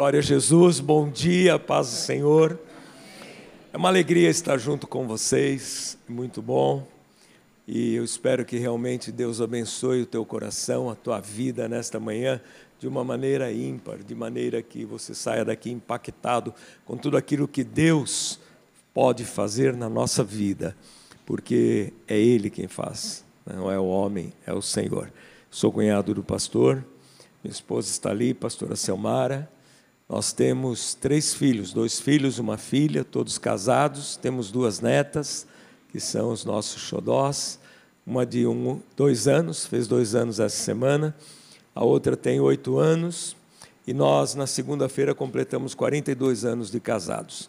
Glória a Jesus, bom dia, paz do Senhor. É uma alegria estar junto com vocês, muito bom. E eu espero que realmente Deus abençoe o teu coração, a tua vida nesta manhã de uma maneira ímpar, de maneira que você saia daqui impactado com tudo aquilo que Deus pode fazer na nossa vida, porque é Ele quem faz, não é o homem, é o Senhor. Sou cunhado do pastor, minha esposa está ali, pastora Selmara. Nós temos três filhos, dois filhos, uma filha, todos casados. Temos duas netas, que são os nossos xodós. Uma de um, dois anos, fez dois anos essa semana. A outra tem oito anos. E nós, na segunda-feira, completamos 42 anos de casados.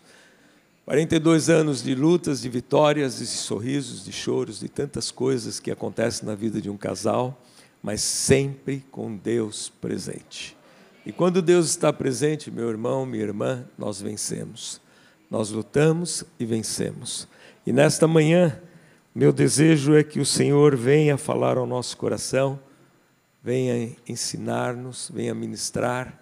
42 anos de lutas, de vitórias, de sorrisos, de choros, de tantas coisas que acontecem na vida de um casal, mas sempre com Deus presente. E quando Deus está presente, meu irmão, minha irmã, nós vencemos. Nós lutamos e vencemos. E nesta manhã, meu desejo é que o Senhor venha falar ao nosso coração, venha ensinar-nos, venha ministrar.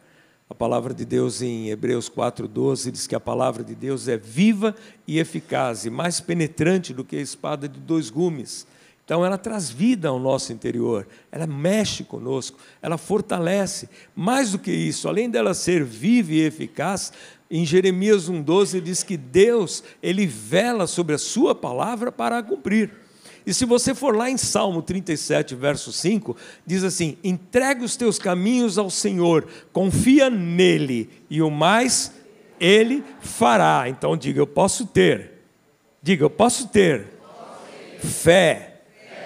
A palavra de Deus em Hebreus 4,12 diz que a palavra de Deus é viva e eficaz, e mais penetrante do que a espada de dois gumes então ela traz vida ao nosso interior, ela mexe conosco, ela fortalece. Mais do que isso, além dela ser viva e eficaz, em Jeremias 1:12 diz que Deus, ele vela sobre a sua palavra para a cumprir. E se você for lá em Salmo 37, verso 5, diz assim: entrega os teus caminhos ao Senhor, confia nele, e o mais ele fará. Então diga, eu posso ter. Diga, eu posso ter fé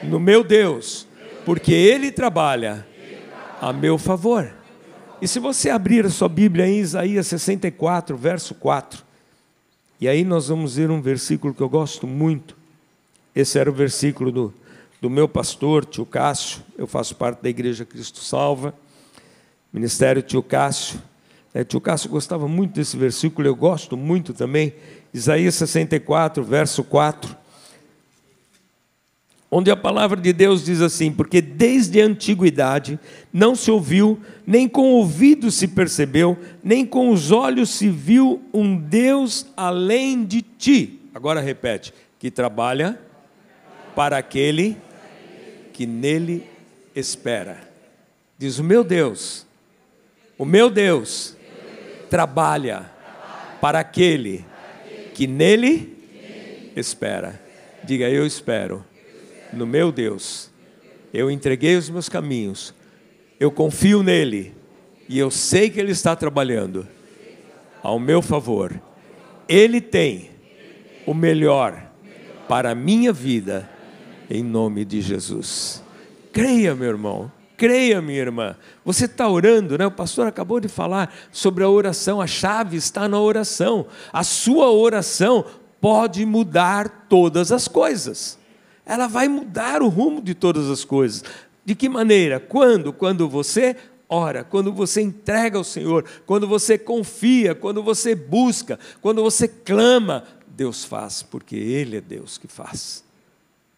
no meu Deus, porque Ele trabalha a meu favor. E se você abrir a sua Bíblia em Isaías 64, verso 4, e aí nós vamos ver um versículo que eu gosto muito. Esse era o versículo do, do meu pastor, tio Cássio. Eu faço parte da Igreja Cristo Salva, Ministério Tio Cássio. É, tio Cássio gostava muito desse versículo, eu gosto muito também. Isaías 64, verso 4 onde a palavra de Deus diz assim: Porque desde a antiguidade não se ouviu, nem com o ouvido se percebeu, nem com os olhos se viu um Deus além de ti. Agora repete: que trabalha para aquele que nele espera. Diz o meu Deus, o meu Deus trabalha para aquele que nele espera. Diga, eu espero no meu Deus. Eu entreguei os meus caminhos, eu confio nele e eu sei que ele está trabalhando ao meu favor. Ele tem o melhor para a minha vida, em nome de Jesus. Creia, meu irmão, creia, minha irmã. Você está orando, né? O pastor acabou de falar sobre a oração, a chave está na oração. A sua oração pode mudar todas as coisas ela vai mudar o rumo de todas as coisas. De que maneira? Quando? Quando você ora, quando você entrega ao Senhor, quando você confia, quando você busca, quando você clama, Deus faz, porque Ele é Deus que faz.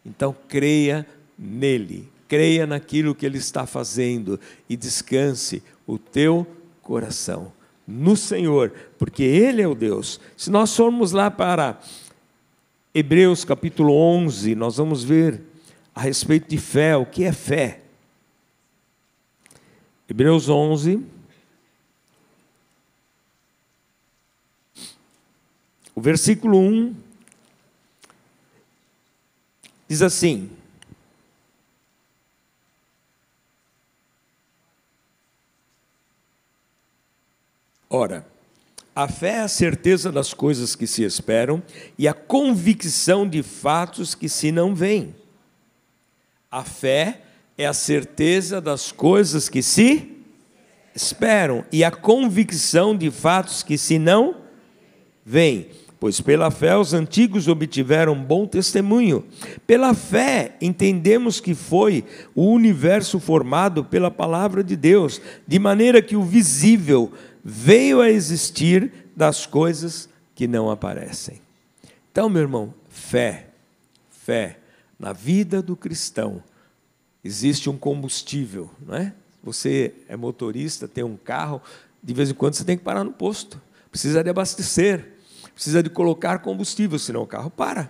Então creia nele, creia naquilo que Ele está fazendo e descanse o teu coração no Senhor, porque Ele é o Deus. Se nós formos lá para Hebreus capítulo 11, nós vamos ver a respeito de fé, o que é fé. Hebreus 11, o versículo 1 diz assim: Ora, a fé é a certeza das coisas que se esperam e a convicção de fatos que se não veem. A fé é a certeza das coisas que se esperam e a convicção de fatos que se não veem. Pois pela fé os antigos obtiveram bom testemunho. Pela fé entendemos que foi o universo formado pela palavra de Deus, de maneira que o visível veio a existir das coisas que não aparecem. Então, meu irmão, fé, fé na vida do cristão existe um combustível, não é? Você é motorista, tem um carro, de vez em quando você tem que parar no posto, precisa de abastecer, precisa de colocar combustível, senão o carro para.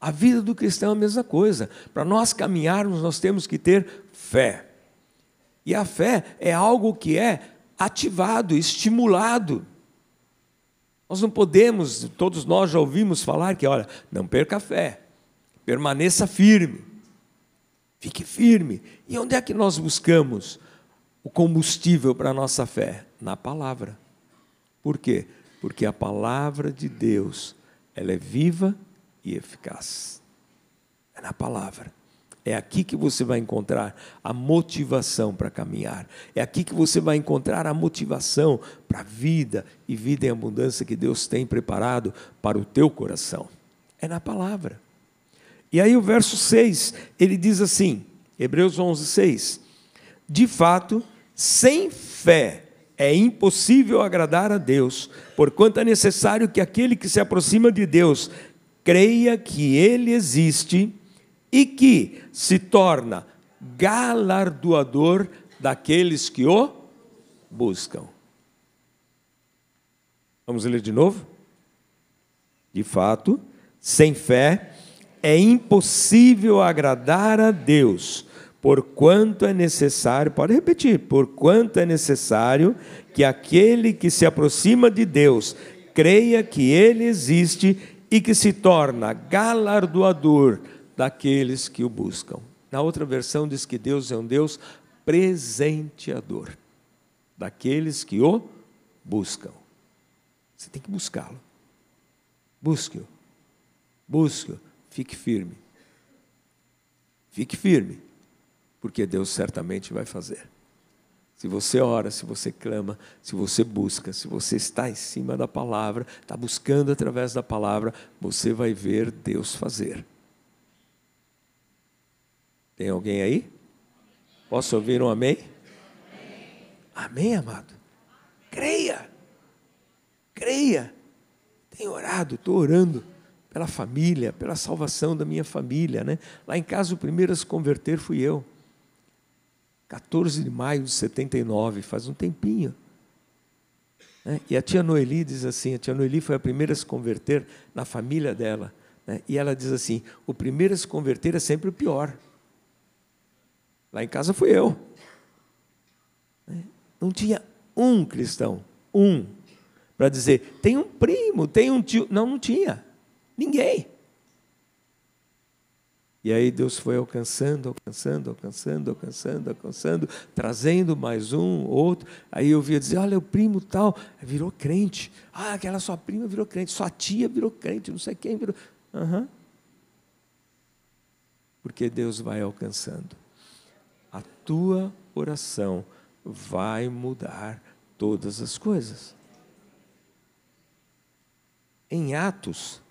A vida do cristão é a mesma coisa. Para nós caminharmos, nós temos que ter fé. E a fé é algo que é ativado, estimulado. Nós não podemos, todos nós já ouvimos falar que, olha, não perca a fé, permaneça firme, fique firme. E onde é que nós buscamos o combustível para a nossa fé? Na palavra. Por quê? Porque a palavra de Deus, ela é viva e eficaz. É na palavra. É aqui que você vai encontrar a motivação para caminhar. É aqui que você vai encontrar a motivação para a vida e vida em abundância que Deus tem preparado para o teu coração. É na palavra. E aí o verso 6, ele diz assim, Hebreus 11, 6. De fato, sem fé é impossível agradar a Deus, porquanto é necessário que aquele que se aproxima de Deus creia que Ele existe e que se torna galardoador daqueles que o buscam. Vamos ler de novo? De fato, sem fé é impossível agradar a Deus, porquanto é necessário, pode repetir, porquanto é necessário que aquele que se aproxima de Deus creia que Ele existe e que se torna galardoador daqueles que o buscam. Na outra versão diz que Deus é um Deus presenteador daqueles que o buscam. Você tem que buscá-lo. Busque-o. Busque-o. Fique firme. Fique firme, porque Deus certamente vai fazer. Se você ora, se você clama, se você busca, se você está em cima da palavra, está buscando através da palavra, você vai ver Deus fazer. Tem alguém aí? Posso ouvir um amém? Amém, amado? Creia. Creia. Tenho orado, estou orando pela família, pela salvação da minha família. Né? Lá em casa, o primeiro a se converter fui eu. 14 de maio de 79, faz um tempinho. Né? E a tia Noeli diz assim: a tia Noeli foi a primeira a se converter na família dela. Né? E ela diz assim: o primeiro a se converter é sempre o pior. Lá em casa fui eu. Né? Não tinha um cristão, um, para dizer: tem um primo, tem um tio. Não, não tinha. Ninguém. E aí Deus foi alcançando, alcançando, alcançando, alcançando, alcançando, trazendo mais um, outro. Aí eu via dizer: olha, o primo tal, virou crente. Ah, aquela sua prima virou crente, sua tia virou crente, não sei quem virou. Uhum. Porque Deus vai alcançando. A tua oração vai mudar todas as coisas. Em Atos,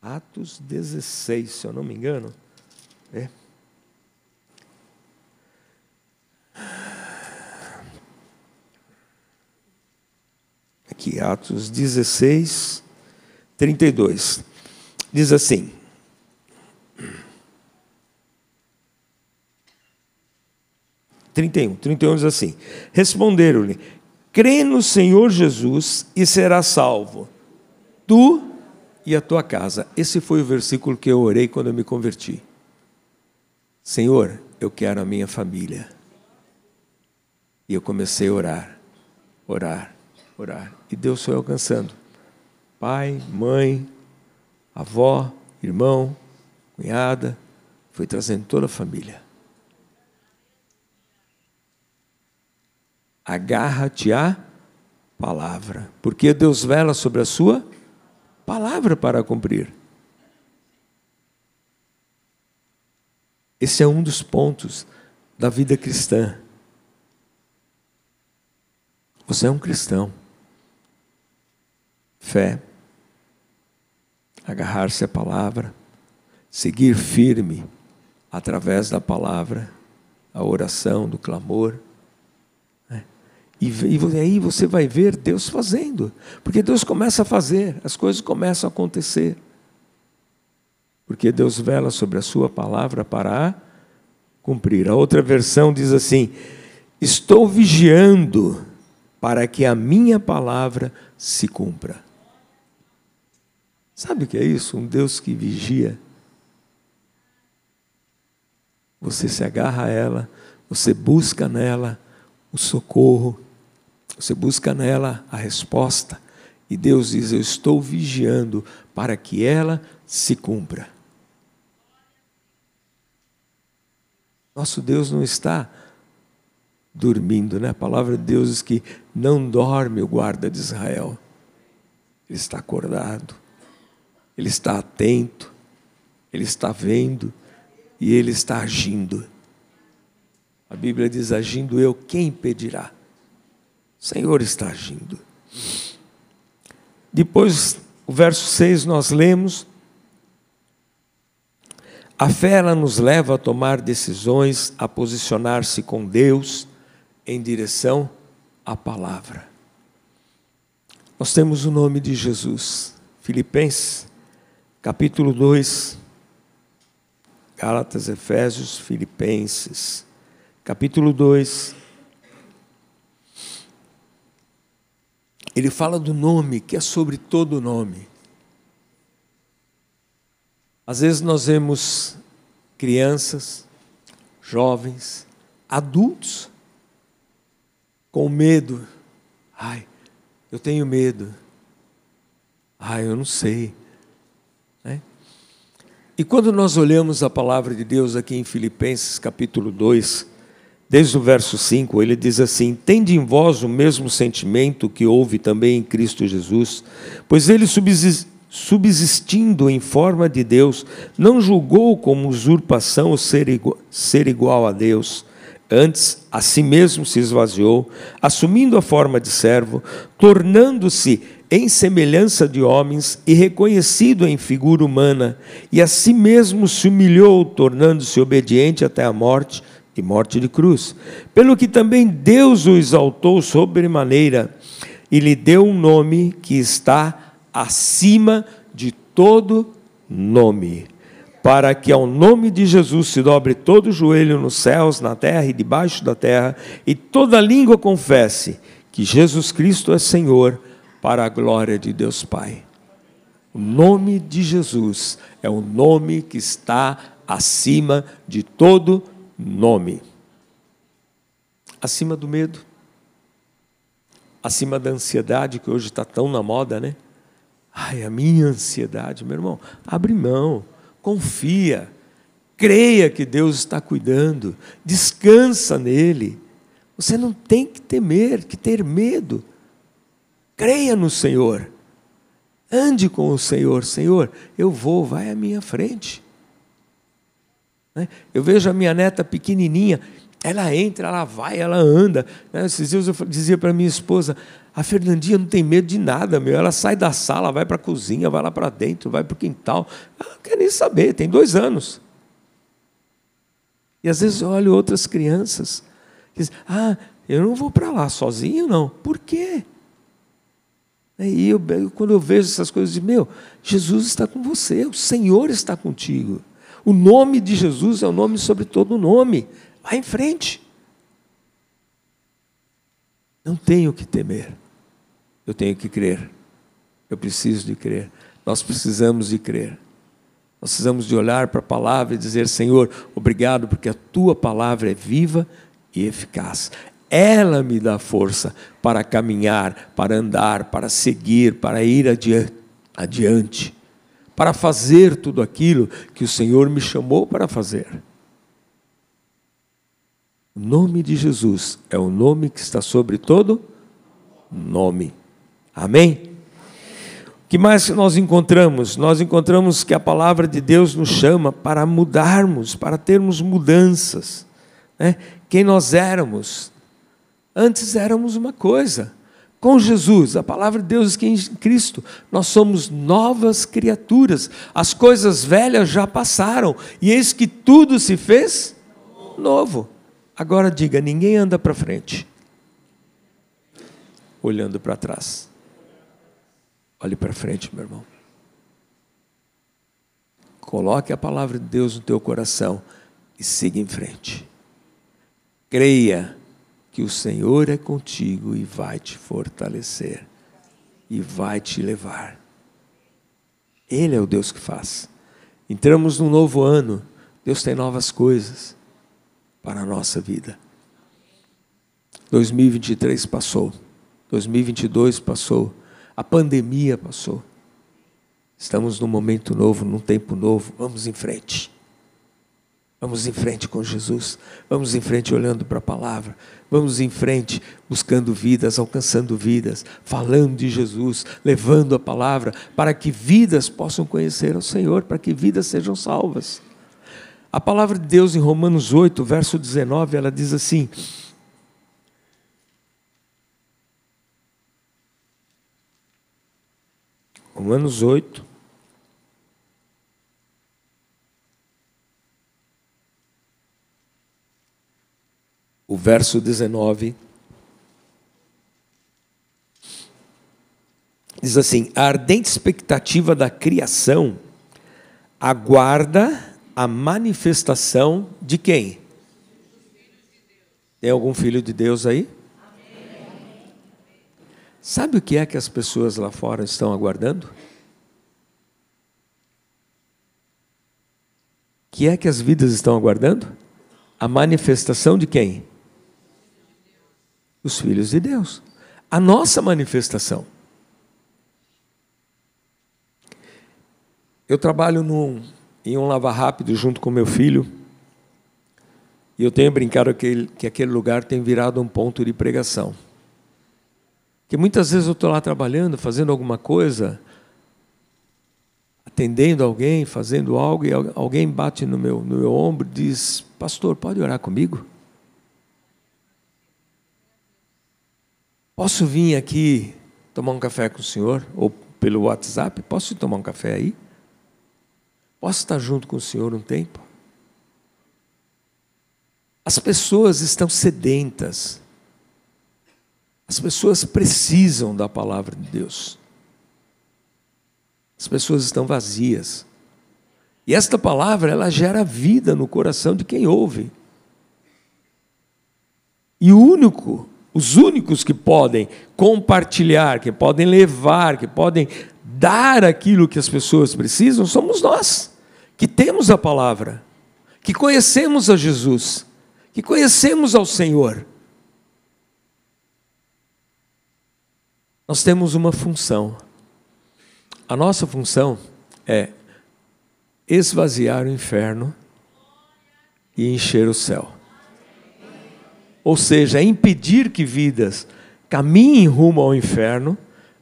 Atos 16, se eu não me engano. É. Aqui, Atos 16, 32. Diz assim: Trinta e um, trinta e um diz assim: Responderam-lhe: Crê no Senhor Jesus e será salvo, tu e a tua casa. Esse foi o versículo que eu orei quando eu me converti. Senhor, eu quero a minha família. E eu comecei a orar, orar, orar. E Deus foi alcançando. Pai, mãe, avó, irmão, cunhada, foi trazendo toda a família. Agarra-te à palavra, porque Deus vela sobre a sua palavra para cumprir. Esse é um dos pontos da vida cristã. Você é um cristão. Fé, agarrar-se à palavra, seguir firme através da palavra, a oração, do clamor. E, e aí você vai ver Deus fazendo. Porque Deus começa a fazer, as coisas começam a acontecer. Porque Deus vela sobre a sua palavra para cumprir. A outra versão diz assim: Estou vigiando para que a minha palavra se cumpra. Sabe o que é isso? Um Deus que vigia. Você se agarra a ela, você busca nela o socorro, você busca nela a resposta, e Deus diz: Eu estou vigiando para que ela se cumpra. Nosso Deus não está dormindo, né? A palavra de Deus diz que não dorme o guarda de Israel. Ele está acordado, ele está atento, ele está vendo e ele está agindo. A Bíblia diz: agindo eu, quem impedirá? O Senhor está agindo. Depois, o verso 6 nós lemos: a fé ela nos leva a tomar decisões, a posicionar-se com Deus em direção à palavra. Nós temos o nome de Jesus. Filipenses, capítulo 2, Gálatas, Efésios, Filipenses, capítulo 2. Ele fala do nome que é sobre todo nome. Às vezes nós vemos crianças, jovens, adultos com medo. Ai, eu tenho medo. Ai, eu não sei. Né? E quando nós olhamos a palavra de Deus aqui em Filipenses capítulo 2, desde o verso 5, ele diz assim: Tende em vós o mesmo sentimento que houve também em Cristo Jesus, pois ele subsistindo em forma de Deus, não julgou como usurpação ser igual, ser igual a Deus. Antes, a si mesmo se esvaziou, assumindo a forma de servo, tornando-se em semelhança de homens e reconhecido em figura humana, e a si mesmo se humilhou, tornando-se obediente até a morte morte de cruz. Pelo que também Deus o exaltou sobremaneira e lhe deu um nome que está acima de todo nome para que ao nome de Jesus se dobre todo joelho nos céus, na terra e debaixo da terra, e toda língua confesse que Jesus Cristo é Senhor, para a glória de Deus Pai. O nome de Jesus é o nome que está acima de todo nome. Acima do medo, acima da ansiedade que hoje está tão na moda, né? Ai, a minha ansiedade, meu irmão, abre mão confia, creia que Deus está cuidando, descansa nele. Você não tem que temer, que ter medo. Creia no Senhor. Ande com o Senhor. Senhor, eu vou, vai à minha frente. Né? Eu vejo a minha neta pequenininha, ela entra, ela vai, ela anda. Né? Esses dias eu dizia para minha esposa: a Fernandinha não tem medo de nada, meu. Ela sai da sala, vai para a cozinha, vai lá para dentro, vai para o quintal. Ela não quer nem saber, tem dois anos. E às vezes eu olho outras crianças que dizem, ah, eu não vou para lá sozinho, não. Por quê? E eu, quando eu vejo essas coisas, eu digo, meu, Jesus está com você, o Senhor está contigo. O nome de Jesus é o nome sobre todo nome. Vai em frente. Não tenho que temer. Eu tenho que crer. Eu preciso de crer. Nós precisamos de crer. Nós precisamos de olhar para a palavra e dizer: Senhor, obrigado, porque a tua palavra é viva e eficaz. Ela me dá força para caminhar, para andar, para seguir, para ir adiante, para fazer tudo aquilo que o Senhor me chamou para fazer. O nome de Jesus é o nome que está sobre todo nome. Amém? O que mais nós encontramos? Nós encontramos que a palavra de Deus nos chama para mudarmos, para termos mudanças. Né? Quem nós éramos? Antes éramos uma coisa. Com Jesus, a palavra de Deus que em Cristo nós somos novas criaturas. As coisas velhas já passaram e eis que tudo se fez novo. Agora diga: ninguém anda para frente, olhando para trás. Olhe para frente, meu irmão. Coloque a palavra de Deus no teu coração e siga em frente. Creia que o Senhor é contigo e vai te fortalecer e vai te levar. Ele é o Deus que faz. Entramos num novo ano, Deus tem novas coisas para a nossa vida. 2023 passou, 2022 passou, a pandemia passou. Estamos num momento novo, num tempo novo, vamos em frente. Vamos em frente com Jesus, vamos em frente olhando para a palavra, vamos em frente buscando vidas, alcançando vidas, falando de Jesus, levando a palavra para que vidas possam conhecer ao Senhor, para que vidas sejam salvas. A palavra de Deus em Romanos 8, verso 19, ela diz assim: Romanos 8, o verso 19. Diz assim: a ardente expectativa da criação aguarda a manifestação de quem? Tem algum filho de Deus aí? Sabe o que é que as pessoas lá fora estão aguardando? O que é que as vidas estão aguardando? A manifestação de quem? Os filhos de Deus. A nossa manifestação. Eu trabalho num, em um lava rápido junto com meu filho. E eu tenho brincado que, que aquele lugar tem virado um ponto de pregação. Que muitas vezes eu estou lá trabalhando, fazendo alguma coisa, atendendo alguém, fazendo algo, e alguém bate no meu, no meu ombro e diz: Pastor, pode orar comigo? Posso vir aqui tomar um café com o senhor? Ou pelo WhatsApp? Posso tomar um café aí? Posso estar junto com o senhor um tempo? As pessoas estão sedentas. As pessoas precisam da palavra de Deus. As pessoas estão vazias. E esta palavra, ela gera vida no coração de quem ouve. E o único os únicos que podem compartilhar, que podem levar, que podem dar aquilo que as pessoas precisam, somos nós, que temos a palavra, que conhecemos a Jesus, que conhecemos ao Senhor. Nós temos uma função. A nossa função é esvaziar o inferno e encher o céu ou seja, é impedir que vidas caminhem rumo ao inferno,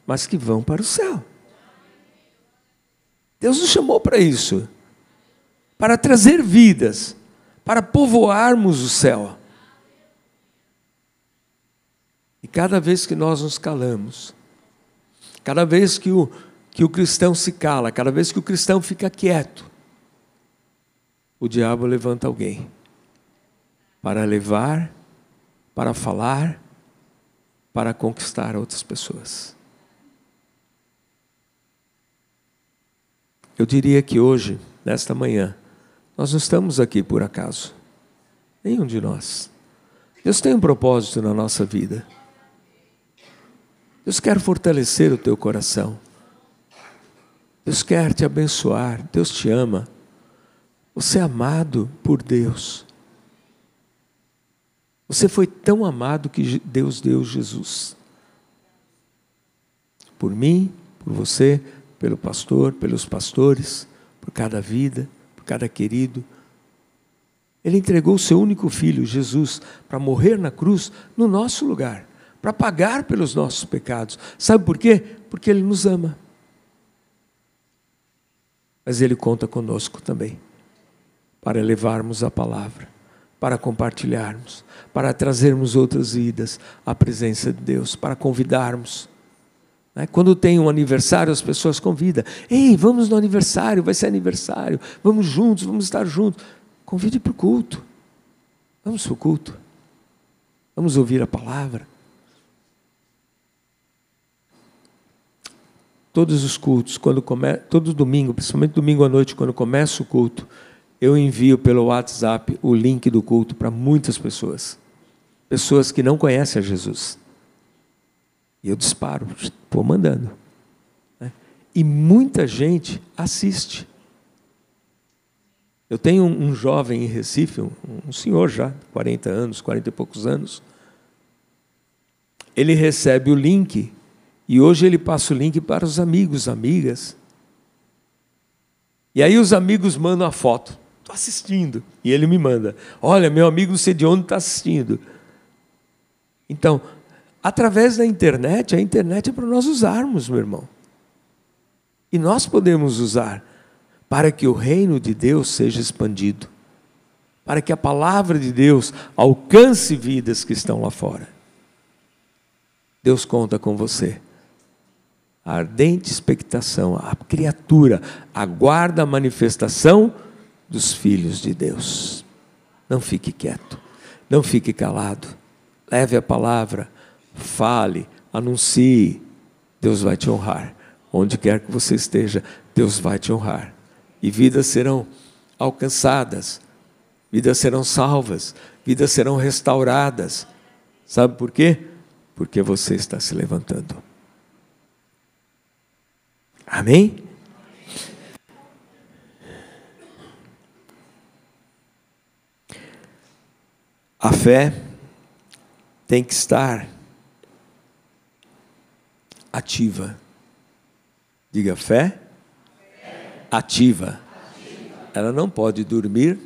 mas que vão para o céu. Deus nos chamou para isso, para trazer vidas, para povoarmos o céu. E cada vez que nós nos calamos, cada vez que o, que o cristão se cala, cada vez que o cristão fica quieto, o diabo levanta alguém para levar para falar, para conquistar outras pessoas. Eu diria que hoje, nesta manhã, nós não estamos aqui por acaso. Nenhum de nós. Deus tem um propósito na nossa vida. Deus quer fortalecer o teu coração. Deus quer te abençoar. Deus te ama. Você é amado por Deus. Você foi tão amado que Deus deu Jesus. Por mim, por você, pelo pastor, pelos pastores, por cada vida, por cada querido. Ele entregou o seu único filho, Jesus, para morrer na cruz no nosso lugar, para pagar pelos nossos pecados. Sabe por quê? Porque Ele nos ama. Mas Ele conta conosco também, para levarmos a palavra para compartilharmos, para trazermos outras vidas à presença de Deus, para convidarmos. Né? Quando tem um aniversário, as pessoas convidam. Ei, vamos no aniversário, vai ser aniversário, vamos juntos, vamos estar juntos. Convide para o culto. Vamos para o culto. Vamos ouvir a palavra. Todos os cultos, quando come... todo domingo, principalmente domingo à noite, quando começa o culto, eu envio pelo WhatsApp o link do culto para muitas pessoas. Pessoas que não conhecem a Jesus. E eu disparo, vou mandando. Né? E muita gente assiste. Eu tenho um, jovem em Recife, um, um senhor já, 40 anos, 40 e poucos anos. Ele recebe o link e hoje ele passa o link para os amigos, amigas. E aí os amigos mandam a foto. Estou assistindo. E ele me manda. Olha, meu amigo não sei de onde está assistindo. Então, através da internet, a internet é para nós usarmos, meu irmão. E nós podemos usar para que o reino de Deus seja expandido, para que a palavra de Deus alcance vidas que estão lá fora. Deus conta com você. A ardente expectação, a criatura aguarda a manifestação dos filhos de Deus. Não fique quieto, não fique calado. Leve a palavra, fale, anuncie. Deus vai te honrar. Onde quer que você esteja, Deus vai te honrar. E vidas serão alcançadas, vidas serão salvas, vidas serão restauradas. Sabe por quê? Porque você está se levantando. Amém? A fé tem que estar ativa. Diga fé, Ativa. Ela não pode dormir.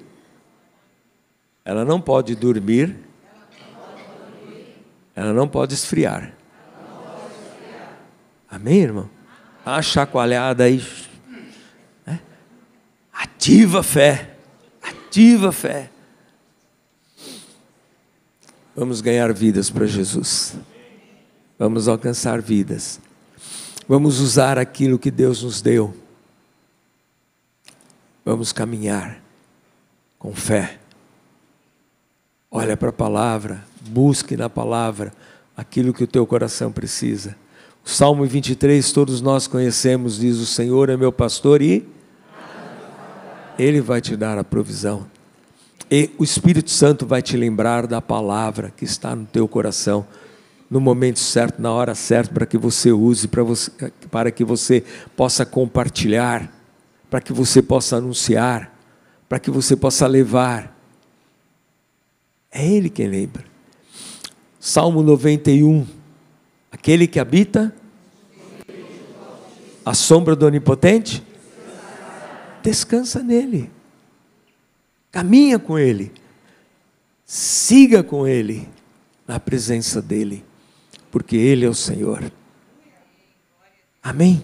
Ela não pode dormir. Ela não pode esfriar. Amém, irmão? A chacoalhada aí. Né? Ativa a fé. Ativa a fé. Vamos ganhar vidas para Jesus. Vamos alcançar vidas. Vamos usar aquilo que Deus nos deu. Vamos caminhar com fé. Olha para a palavra, busque na palavra aquilo que o teu coração precisa. O Salmo 23, todos nós conhecemos, diz: O Senhor é meu pastor e Ele vai te dar a provisão. E o Espírito Santo vai te lembrar da palavra que está no teu coração, no momento certo, na hora certa, para que você use, para, você, para que você possa compartilhar, para que você possa anunciar, para que você possa levar. É Ele quem lembra. Salmo 91. Aquele que habita a sombra do Onipotente, descansa nele. Caminha com Ele. Siga com Ele na presença dEle, porque Ele é o Senhor. Amém?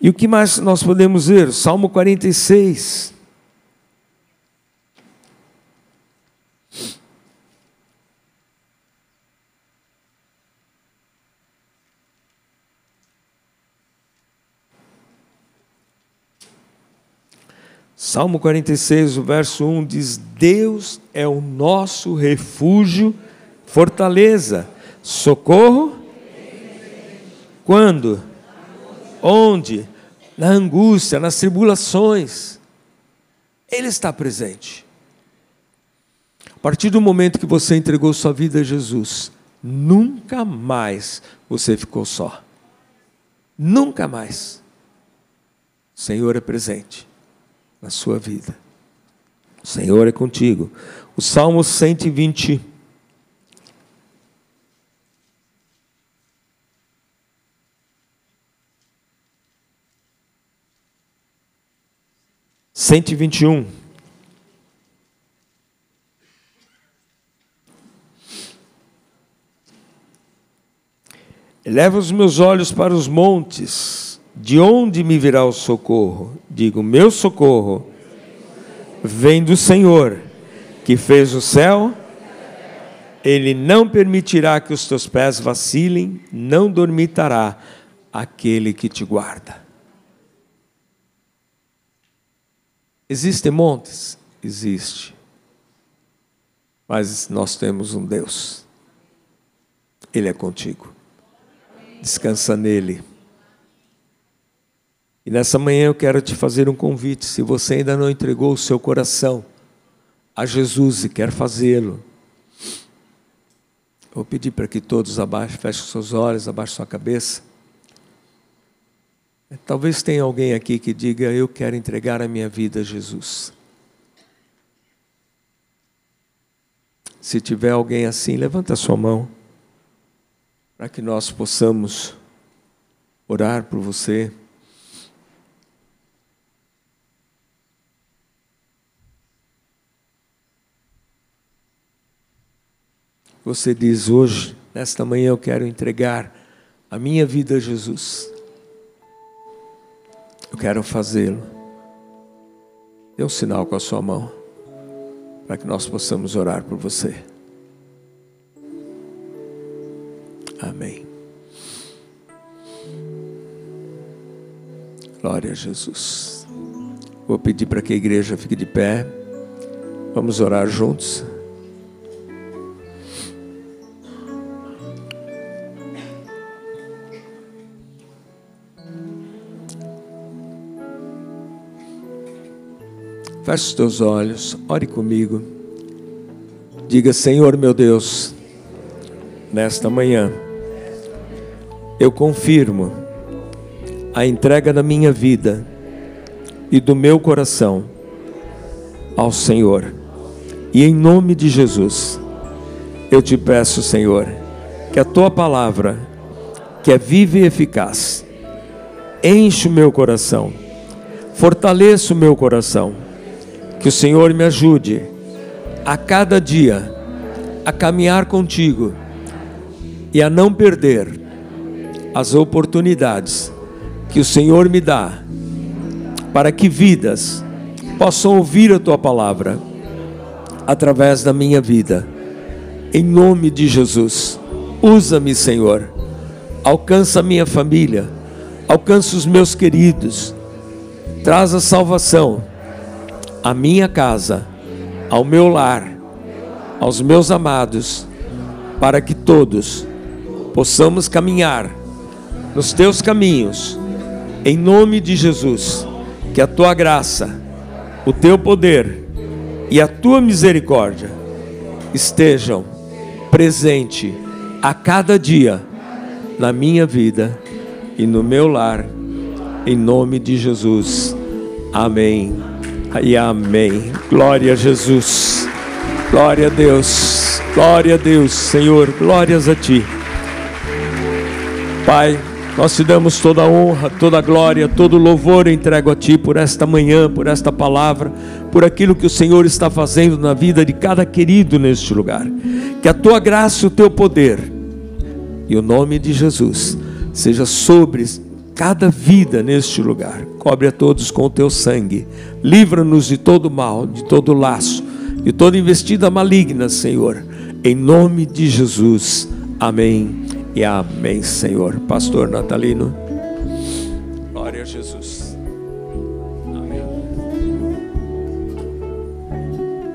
E o que mais nós podemos ver? Salmo 46. Salmo 46, o verso 1 diz: Deus é o nosso refúgio, fortaleza, socorro. Quando? Onde? Na angústia, nas tribulações. Ele está presente. A partir do momento que você entregou sua vida a Jesus, nunca mais você ficou só. Nunca mais. O Senhor é presente na sua vida. O Senhor é contigo. O Salmo 120. Cento e vinte e um. Eleva os meus olhos para os montes de onde me virá o socorro? Digo, meu socorro vem do Senhor, que fez o céu. Ele não permitirá que os teus pés vacilem, não dormitará aquele que te guarda. Existem montes? Existe. Mas nós temos um Deus. Ele é contigo. Descansa nele E nessa manhã eu quero te fazer um convite. Se você ainda não entregou o seu coração a Jesus e quer fazê-lo, vou pedir para que todos abaixem, fechem seus olhos, abaixem sua cabeça. Talvez tenha alguém aqui que diga: Eu quero entregar a minha vida a Jesus. Se tiver alguém assim, levanta a sua mão, para que nós possamos orar por você. Você diz hoje, nesta manhã eu quero entregar a minha vida a Jesus. Eu quero fazê-lo. Dê um sinal com a sua mão, para que nós possamos orar por você. Amém. Glória a Jesus. Vou pedir para que a igreja fique de pé. Vamos orar juntos. Feche os teus olhos, ore comigo. Diga, Senhor meu Deus, nesta manhã, eu confirmo a entrega da minha vida e do meu coração ao Senhor. E em nome de Jesus, eu te peço, Senhor, que a tua palavra, que é viva e eficaz, enche o meu coração, fortaleça o meu coração que o Senhor me ajude a cada dia a caminhar contigo e a não perder as oportunidades que o Senhor me dá para que vidas possam ouvir a tua palavra através da minha vida. Em nome de Jesus, usa-me, Senhor. Alcança a minha família, alcança os meus queridos. Traz a salvação à minha casa, ao meu lar, aos meus amados, para que todos possamos caminhar nos teus caminhos, em nome de Jesus, que a tua graça, o teu poder e a tua misericórdia estejam presente a cada dia na minha vida e no meu lar, em nome de Jesus. Amém e amém. Glória a Jesus. Glória a Deus. Glória a Deus, Senhor. Glórias a Ti. Pai, nós te damos toda a honra, toda a glória, todo o louvor entrego a Ti por esta manhã, por esta palavra, por aquilo que o Senhor está fazendo na vida de cada querido neste lugar. Que a Tua graça e o Teu poder e o nome de Jesus seja sobre cada vida neste lugar. Cobre a todos com o teu sangue. Livra-nos de todo mal, de todo laço, de toda investida maligna, Senhor. Em nome de Jesus. Amém e amém, Senhor. Pastor Natalino. Glória a Jesus. Amém.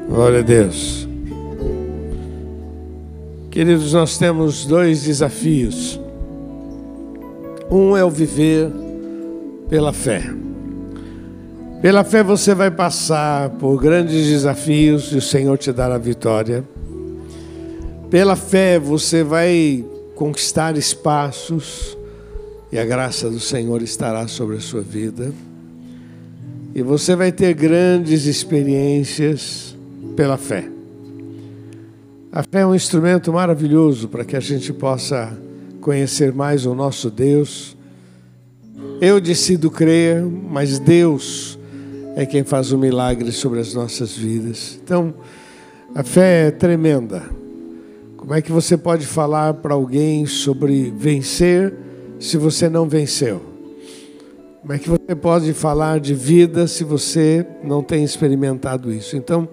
Glória a Deus. Queridos, nós temos dois desafios um é o viver pela fé. Pela fé você vai passar por grandes desafios e o Senhor te dará vitória. Pela fé você vai conquistar espaços e a graça do Senhor estará sobre a sua vida. E você vai ter grandes experiências pela fé. A fé é um instrumento maravilhoso para que a gente possa conhecer mais o nosso Deus. Eu decido crer, mas Deus é quem faz o milagre sobre as nossas vidas. Então, a fé é tremenda. Como é que você pode falar para alguém sobre vencer se você não venceu? Como é que você pode falar de vida se você não tem experimentado isso? Então,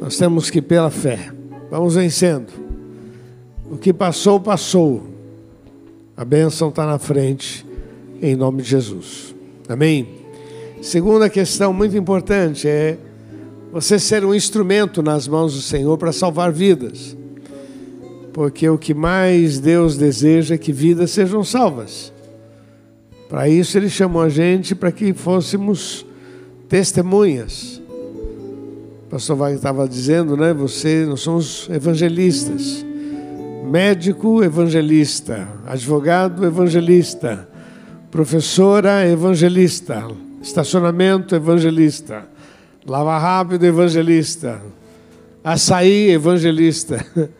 nós temos que pela fé. Vamos vencendo. O que passou, passou. A bênção está na frente, em nome de Jesus. Amém? Segunda questão muito importante é você ser um instrumento nas mãos do Senhor para salvar vidas. Porque o que mais Deus deseja é que vidas sejam salvas. Para isso ele chamou a gente para que fôssemos testemunhas. O pastor Wagner estava dizendo, né? Você, nós somos evangelistas. Médico evangelista, advogado evangelista, professora evangelista, estacionamento evangelista, lava rápido evangelista, açaí evangelista.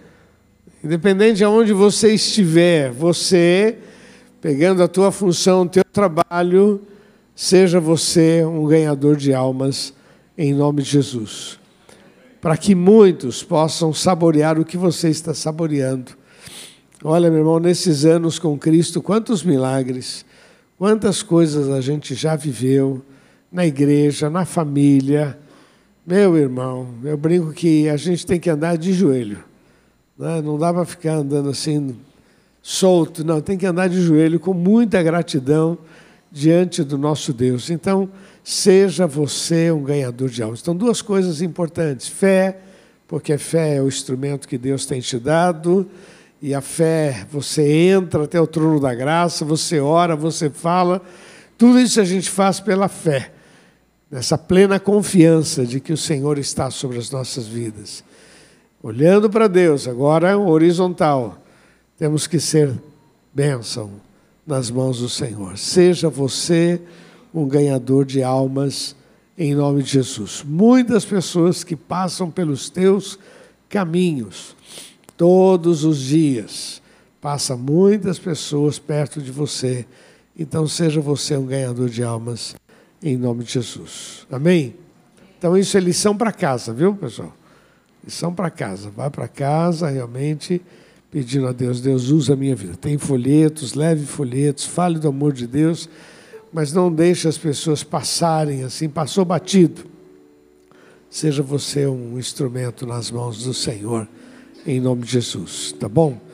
Independente de onde você estiver, você pegando a tua função, o teu trabalho, seja você um ganhador de almas em nome de Jesus. Para que muitos possam saborear o que você está saboreando. Olha, meu irmão, nesses anos com Cristo, quantos milagres, quantas coisas a gente já viveu na igreja, na família. Meu irmão, eu brinco que a gente tem que andar de joelho. Né? Não dá para ficar andando assim solto, não, tem que andar de joelho com muita gratidão diante do nosso Deus. Então, seja você um ganhador de almas. Então, duas coisas importantes: fé, porque fé é o instrumento que Deus tem te dado, e a fé, você entra até o trono da graça, você ora, você fala, tudo isso a gente faz pela fé, nessa plena confiança de que o Senhor está sobre as nossas vidas. Olhando para Deus, agora horizontal temos que ser bênção nas mãos do Senhor. Seja você um ganhador de almas em nome de Jesus. Muitas pessoas que passam pelos teus caminhos todos os dias. Passa muitas pessoas perto de você. Então seja você um ganhador de almas em nome de Jesus. Amém? Então isso é lição para casa, viu, pessoal? Lição para casa. Vai para casa realmente pedindo a Deus, Deus usa a minha vida. Tem folhetos, leve folhetos, fale do amor de Deus, mas não deixe as pessoas passarem assim, passou batido. Seja você um instrumento nas mãos do Senhor, em nome de Jesus, tá bom?